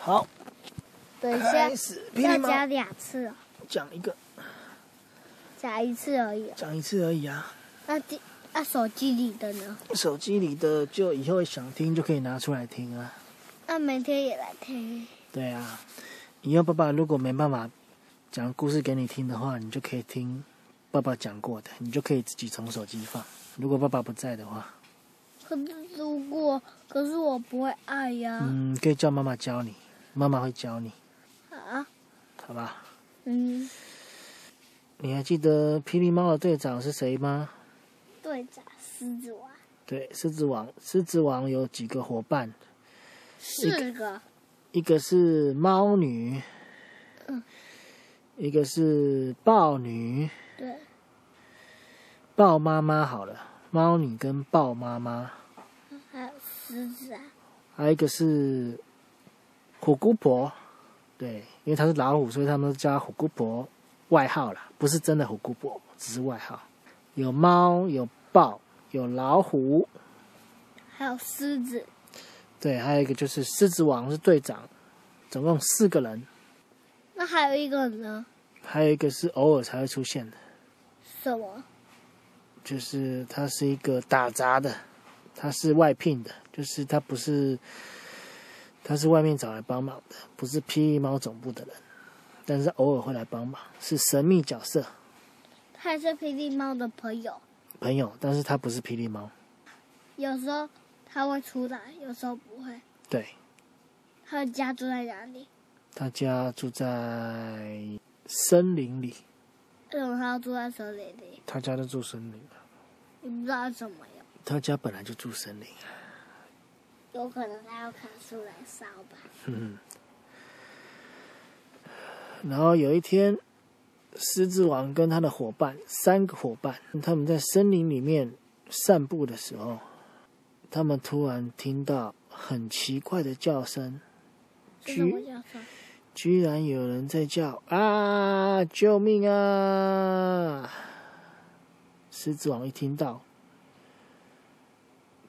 好，等一下要讲两次哦，讲一个，讲一次而已哦。讲一次而已啊。那第那手机里的呢？手机里的就以后想听就可以拿出来听啊。那明天也来听。对啊，以后爸爸如果没办法讲故事给你听的话，你就可以听爸爸讲过的，你就可以自己从手机放。如果爸爸不在的话，可是如果可是我不会爱呀。嗯，可以叫妈妈教你，妈妈会教你，啊，好吧？嗯，你还记得霹雳猫的队长是谁吗？队长狮子王对，狮子王。狮子王有几个伙伴？四个，一个是猫女，嗯。一个是豹女，对，豹妈妈好了，猫女跟豹妈妈，还有狮子啊，还有一个是虎姑婆，对，因为她是老虎，所以他们都叫她虎姑婆，外号啦，不是真的虎姑婆，只是外号。有猫，有豹，有老虎，还有狮子。对，还有一个就是狮子王是队长，总共四个人，那还有一个呢？还有一个是偶尔才会出现的。什么？就是他是一个打杂的，他是外聘的，就是他不是，他是外面找来帮忙的，不是霹雳猫总部的人，但是偶尔会来帮忙，是神秘角色他还是霹雳猫的朋友。朋友，但是他不是霹雳猫，有时候他会出来，有时候不会。对他的家住在哪里？他家住在森林里，为什么他要住在森林里？他家就住森林，你不知道怎么样？他家本来就住森林，有可能他要砍树来烧吧。嗯，然后有一天，狮子王跟他的伙伴三个伙伴，他们在森林里面散步的时候，他们突然听到很奇怪的叫声，居？居然有人在叫啊！救命啊！狮子王一听到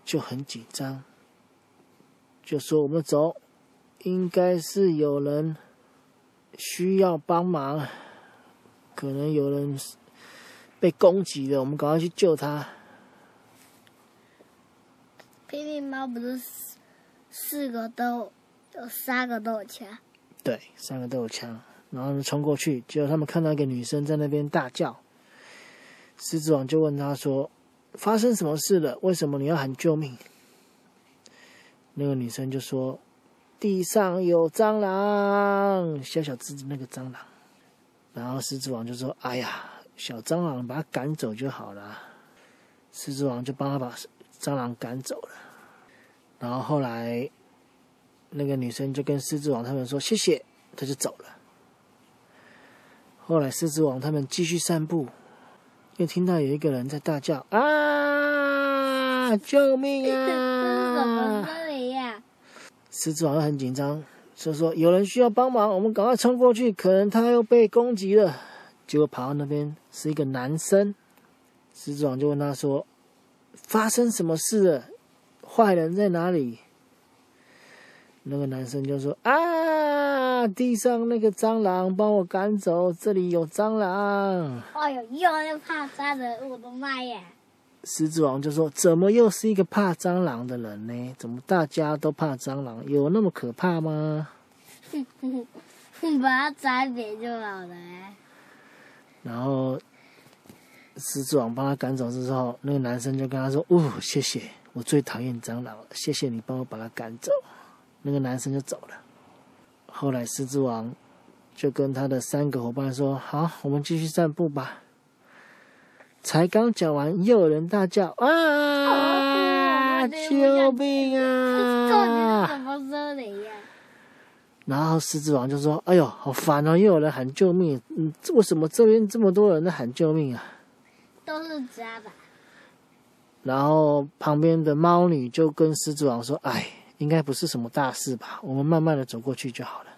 就很紧张，就说：“我们走，应该是有人需要帮忙，可能有人被攻击了，我们赶快去救他。霹雳猫不是四个都有三个都有枪，”对，三个都有枪，然后呢冲过去，结果他们看到一个女生在那边大叫，狮子王就问他说：“发生什么事了？为什么你要喊救命？”那个女生就说：“地上有蟑螂，小小只的那个蟑螂。”然后狮子王就说：“哎呀，小蟑螂把它赶走就好了。”狮子王就帮他把蟑螂赶走了。然后后来，那个女生就跟狮子王他们说谢谢，他就走了。后来狮子王他们继续散步，又听到有一个人在大叫啊！救命啊！狮子王又很紧张，就说有人需要帮忙，我们赶快冲过去，可能他又被攻击了。结果跑到那边是一个男生，狮子王就问他说：“发生什么事了？坏人在哪里？”那个男生就说：“啊，地上那个蟑螂，帮我赶走，这里有蟑螂。哎呦，又要怕蟑螂，我的妈呀！”狮子王就说：“怎么又是一个怕蟑螂的人呢？怎么大家都怕蟑螂？有那么可怕吗？”哼哼哼，把它摘扁就好了、欸。然后狮子王帮他赶走之后，那个男生就跟他说：“哦，谢谢，我最讨厌蟑螂了，谢谢你帮我把它赶走。”那个男生就走了。后来狮子王就跟他的三个伙伴说：“好，我们继续散步吧。”才刚讲完，又有人大叫：“啊！救命啊什么森林呀？！”然后狮子王就说：“哎呦，好烦哦，又有人喊救命！嗯，为什么这边这么多人在喊救命啊？”都是渣吧？然后旁边的猫女就跟狮子王说：“哎，应该不是什么大事吧？我们慢慢的走过去就好了。”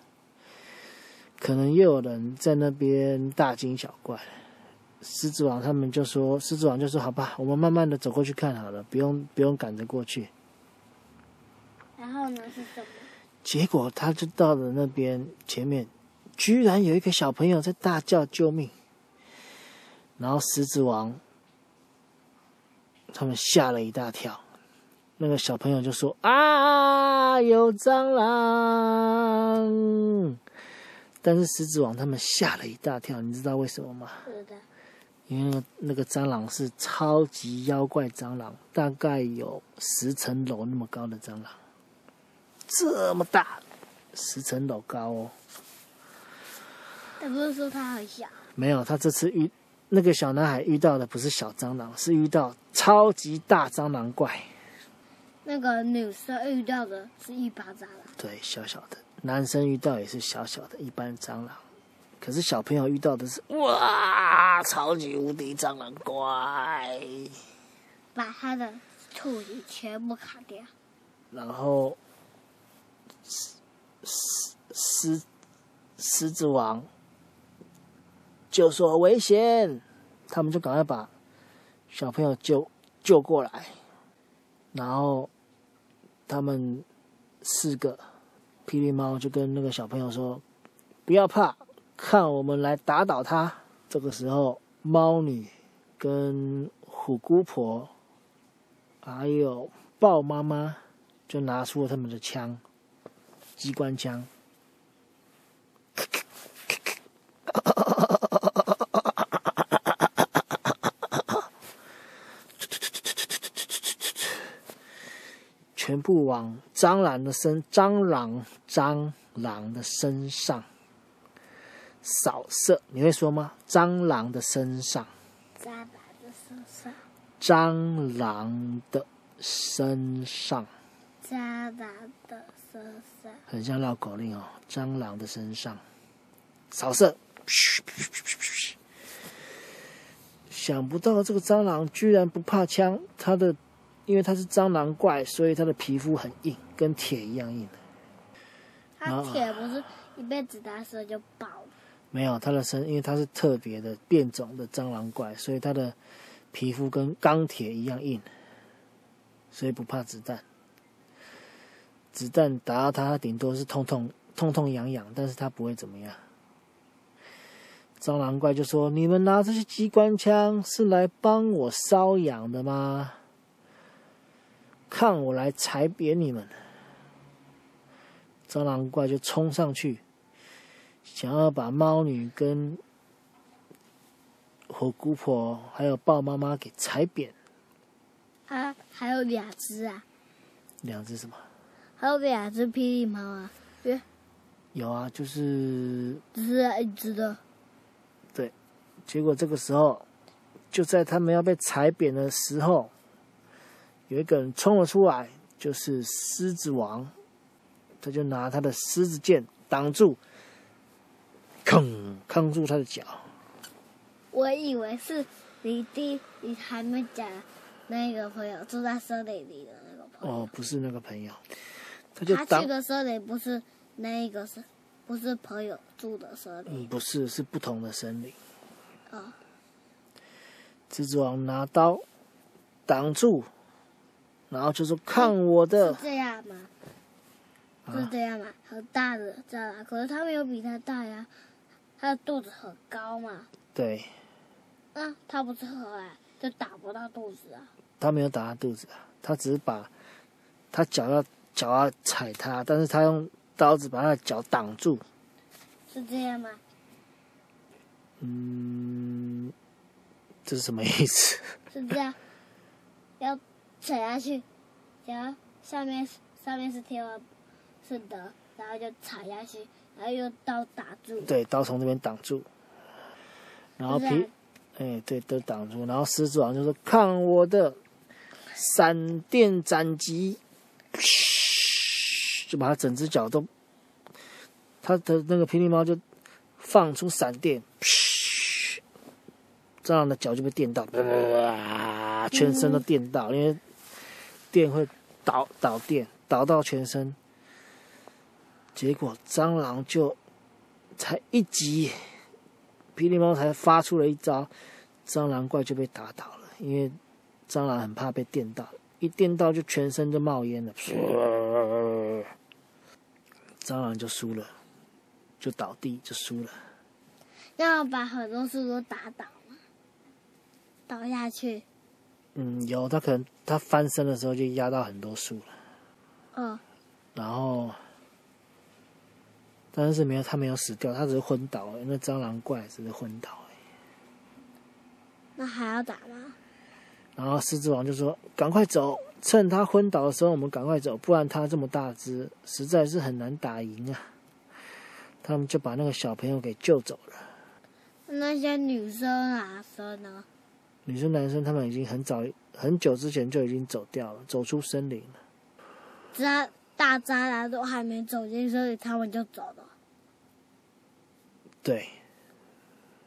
可能又有人在那边大惊小怪。狮子王他们就说：“狮子王就说好吧，我们慢慢的走过去看好了，不用不用赶着过去。”然后呢是什么？结果他就到了那边前面，居然有一个小朋友在大叫救命，然后狮子王他们吓了一大跳。那个小朋友就说：“啊，有蟑螂！”但是狮子王他们吓了一大跳，你知道为什么吗？因为那个那个蟑螂是超级妖怪蟑螂，大概有十层楼那么高的蟑螂，这么大，十层楼高哦。他不是说他很小，没有，他这次遇那个小男孩遇到的不是小蟑螂，是遇到超级大蟑螂怪。那个女生遇到的是一般蟑螂，对，小小的。男生遇到也是小小的一般蟑螂，可是小朋友遇到的是哇，超级无敌蟑螂怪，把他的兔子全部砍掉。然后狮狮狮狮子王就说危险，他们就赶快把小朋友救救过来，然后他们四个霹雳猫就跟那个小朋友说：“不要怕，看我们来打倒他。”这个时候，猫女跟虎姑婆还有豹妈妈就拿出了他们的枪，机关枪。全部往蟑螂的身蟑螂蟑螂的身上扫射，你会说吗？蟑螂的身上，蟑螂的身上，蟑螂的身上，蟑螂的身上，很像绕口令哦。蟑螂的身上扫射，想不到这个蟑螂居然不怕枪，它的。因为它是蟑螂怪，所以它的皮肤很硬，跟铁一样硬。它铁不是一被子打死就爆了？没有，它的身，因为它是特别的变种的蟑螂怪，所以它的皮肤跟钢铁一样硬，所以不怕子弹。子弹打到它，顶多是痛痛痛痛痒痒，但是它不会怎么样。蟑螂怪就说：“你们拿这些机关枪是来帮我瘙痒的吗？”看我来踩扁你们！蟑螂怪就冲上去，想要把猫女跟火姑婆还有豹妈妈给踩扁。啊，还有两只啊！两只什么？还有两只霹雳猫啊！有啊，就是只是一只的。对，结果这个时候，就在他们要被踩扁的时候。有一个人冲了出来，就是狮子王，他就拿他的狮子剑挡住，吭，扛住他的脚。我以为是你第你还没讲那个朋友住在森林里的那个朋友。哦，不是那个朋友，他就他去的森林不是那个是，不是朋友住的森林。嗯，不是，是不同的森林。啊！狮子王拿刀挡住。然后就说：“看我的。”是这样吗？是这样吗？很大的蟑螂，可是他没有比他大呀。他的肚子很高嘛。对。那它不是后来就打不到肚子啊？他没有打他肚子啊，他只是把他脚要脚要踩他，但是他用刀子把他的脚挡住。是这样吗？嗯，这是什么意思？是这样，要。踩下去，然后下面上面是天花，是的，然后就踩下去，然后用刀打住。对，刀从这边挡住，然后皮，哎，对，都挡住。然后狮子王就说：“看我的闪电斩击！”就把他整只脚都，他的那个霹雳猫就放出闪电，这样的脚就被电到，哇，全身都电到，因为。电会导导电导到全身，结果蟑螂就才一击，霹雳猫才发出了一招，蟑螂怪就被打倒了。因为蟑螂很怕被电到，一电到就全身就冒烟了，蟑螂就输了，就倒地就输了。要把很多树都打倒吗？倒下去。嗯，有，他可能他翻身的时候就压到很多树了。嗯。然后，但是没有，他没有死掉，他只是昏倒了。那蟑螂怪只是昏倒。那还要打吗？然后狮子王就说：“赶快走，趁他昏倒的时候，我们赶快走，不然他这么大只，实在是很难打赢啊。”他们就把那个小朋友给救走了。那些女生男生呢？女生男生他们已经很早很久之前就已经走掉了，走出森林了。渣大渣男都还没走进森林，他们就走了。对。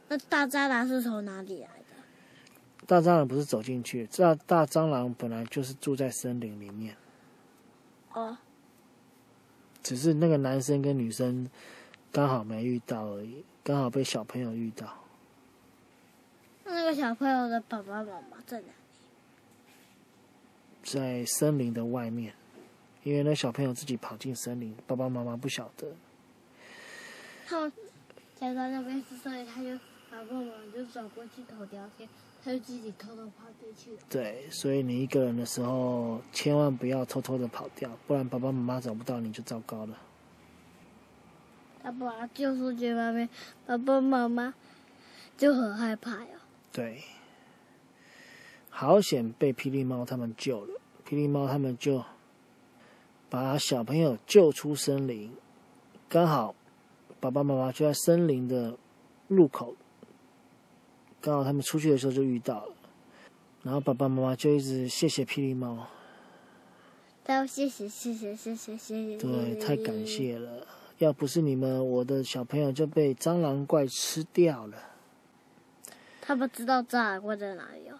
那大渣男是从哪里来的？大蟑螂不是走进去，大大蟑螂本来就是住在森林里面。哦。只是那个男生跟女生刚好没遇到而已，刚好被小朋友遇到。那个小朋友的爸爸妈妈在哪里？在森林的外面，因为那小朋友自己跑进森林，爸爸妈妈不晓得。他们在那边，所以他就爸爸妈妈就走过去偷聊天，他就自己偷偷跑进去了。对，所以你一个人的时候，千万不要偷偷的跑掉，不然爸爸妈妈找不到你就糟糕了。他把救出去外面，爸爸妈妈就很害怕呀。对，好险被霹雳猫他们救了。霹雳猫他们就把小朋友救出森林，刚好爸爸妈妈就在森林的入口，刚好他们出去的时候就遇到了，然后爸爸妈妈就一直谢谢霹雳猫，都谢谢谢谢谢谢谢谢，对，太感谢了，要不是你们，我的小朋友就被蟑螂怪吃掉了。他不知道蟑螂怪在哪里哦。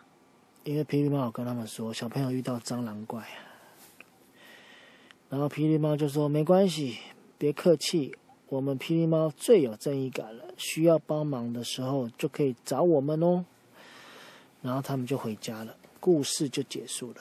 因为霹雳猫跟他们说，小朋友遇到蟑螂怪，然后霹雳猫就说：“没关系，别客气，我们霹雳猫最有正义感了，需要帮忙的时候就可以找我们哦。”然后他们就回家了，故事就结束了。